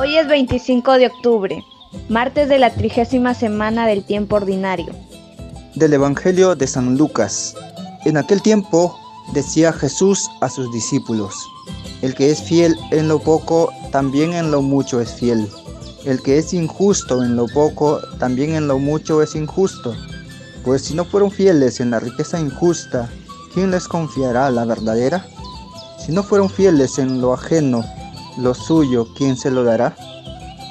Hoy es 25 de octubre, martes de la trigésima semana del tiempo ordinario. Del Evangelio de San Lucas. En aquel tiempo decía Jesús a sus discípulos, el que es fiel en lo poco, también en lo mucho es fiel. El que es injusto en lo poco, también en lo mucho es injusto. Pues si no fueron fieles en la riqueza injusta, ¿quién les confiará la verdadera? Si no fueron fieles en lo ajeno, lo suyo, ¿quién se lo dará?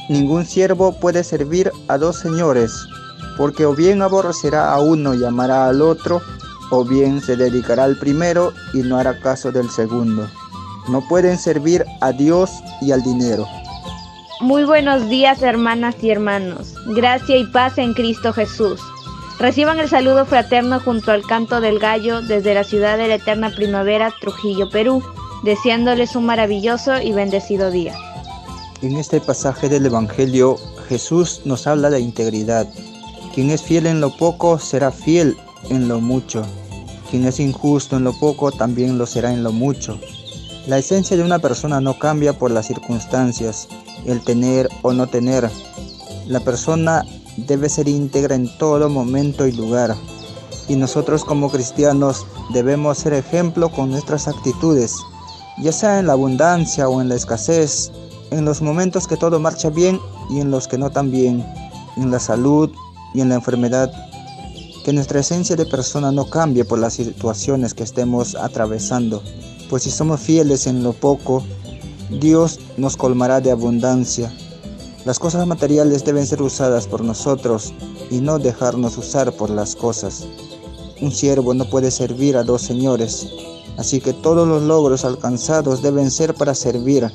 Ningún siervo puede servir a dos señores, porque o bien aborrecerá a uno y amará al otro, o bien se dedicará al primero y no hará caso del segundo. No pueden servir a Dios y al dinero. Muy buenos días hermanas y hermanos. Gracia y paz en Cristo Jesús. Reciban el saludo fraterno junto al canto del gallo desde la ciudad de la eterna primavera, Trujillo, Perú deseándoles un maravilloso y bendecido día. En este pasaje del Evangelio, Jesús nos habla de integridad. Quien es fiel en lo poco será fiel en lo mucho. Quien es injusto en lo poco también lo será en lo mucho. La esencia de una persona no cambia por las circunstancias, el tener o no tener. La persona debe ser íntegra en todo momento y lugar. Y nosotros como cristianos debemos ser ejemplo con nuestras actitudes ya sea en la abundancia o en la escasez, en los momentos que todo marcha bien y en los que no tan bien, en la salud y en la enfermedad. Que nuestra esencia de persona no cambie por las situaciones que estemos atravesando, pues si somos fieles en lo poco, Dios nos colmará de abundancia. Las cosas materiales deben ser usadas por nosotros y no dejarnos usar por las cosas. Un siervo no puede servir a dos señores, Así que todos los logros alcanzados deben ser para servir.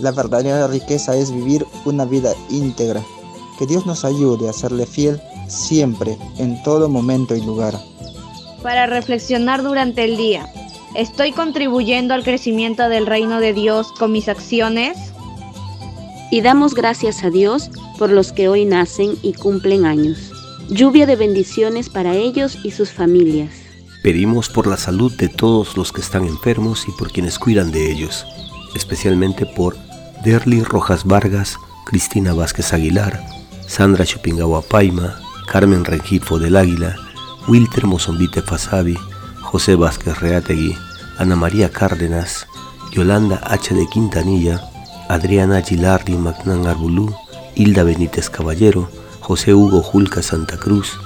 La verdadera riqueza es vivir una vida íntegra. Que Dios nos ayude a serle fiel siempre, en todo momento y lugar. Para reflexionar durante el día, ¿estoy contribuyendo al crecimiento del reino de Dios con mis acciones? Y damos gracias a Dios por los que hoy nacen y cumplen años. Lluvia de bendiciones para ellos y sus familias. Pedimos por la salud de todos los que están enfermos y por quienes cuidan de ellos, especialmente por Derly Rojas Vargas, Cristina Vázquez Aguilar, Sandra Chupingawa Paima, Carmen Rengifo del Águila, Wilter Mozombite Fasabi, José Vázquez Reategui, Ana María Cárdenas, Yolanda H. de Quintanilla, Adriana Gilardi Magnan Arbulú, Hilda Benítez Caballero, José Hugo Julca Santa Cruz,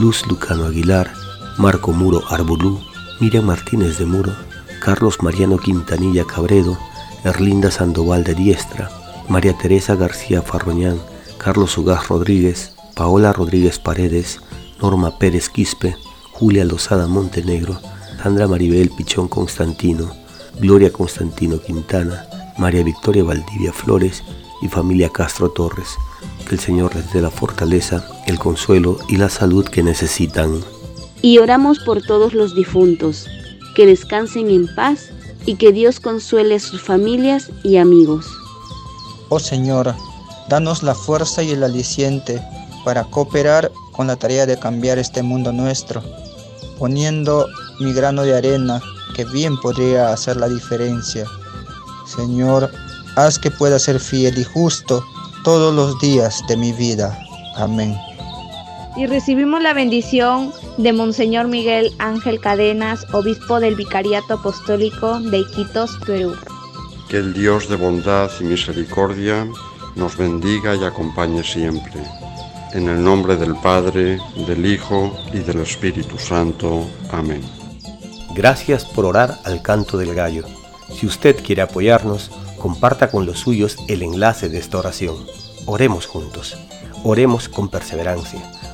Luz Lucano Aguilar, Marco Muro Arbolú, Miriam Martínez de Muro, Carlos Mariano Quintanilla Cabredo, Erlinda Sandoval de Diestra, María Teresa García Farroñán, Carlos Ugaz Rodríguez, Paola Rodríguez Paredes, Norma Pérez Quispe, Julia Lozada Montenegro, Sandra Maribel Pichón Constantino, Gloria Constantino Quintana, María Victoria Valdivia Flores y familia Castro Torres. Que el Señor les dé la fortaleza, el consuelo y la salud que necesitan y oramos por todos los difuntos, que descansen en paz y que Dios consuele a sus familias y amigos. Oh Señor, danos la fuerza y el aliciente para cooperar con la tarea de cambiar este mundo nuestro, poniendo mi grano de arena que bien podría hacer la diferencia. Señor, haz que pueda ser fiel y justo todos los días de mi vida. Amén y recibimos la bendición de Monseñor Miguel Ángel Cadenas, obispo del Vicariato Apostólico de Iquitos, Perú. Que el Dios de bondad y misericordia nos bendiga y acompañe siempre. En el nombre del Padre, del Hijo y del Espíritu Santo. Amén. Gracias por orar al canto del gallo. Si usted quiere apoyarnos, comparta con los suyos el enlace de esta oración. Oremos juntos. Oremos con perseverancia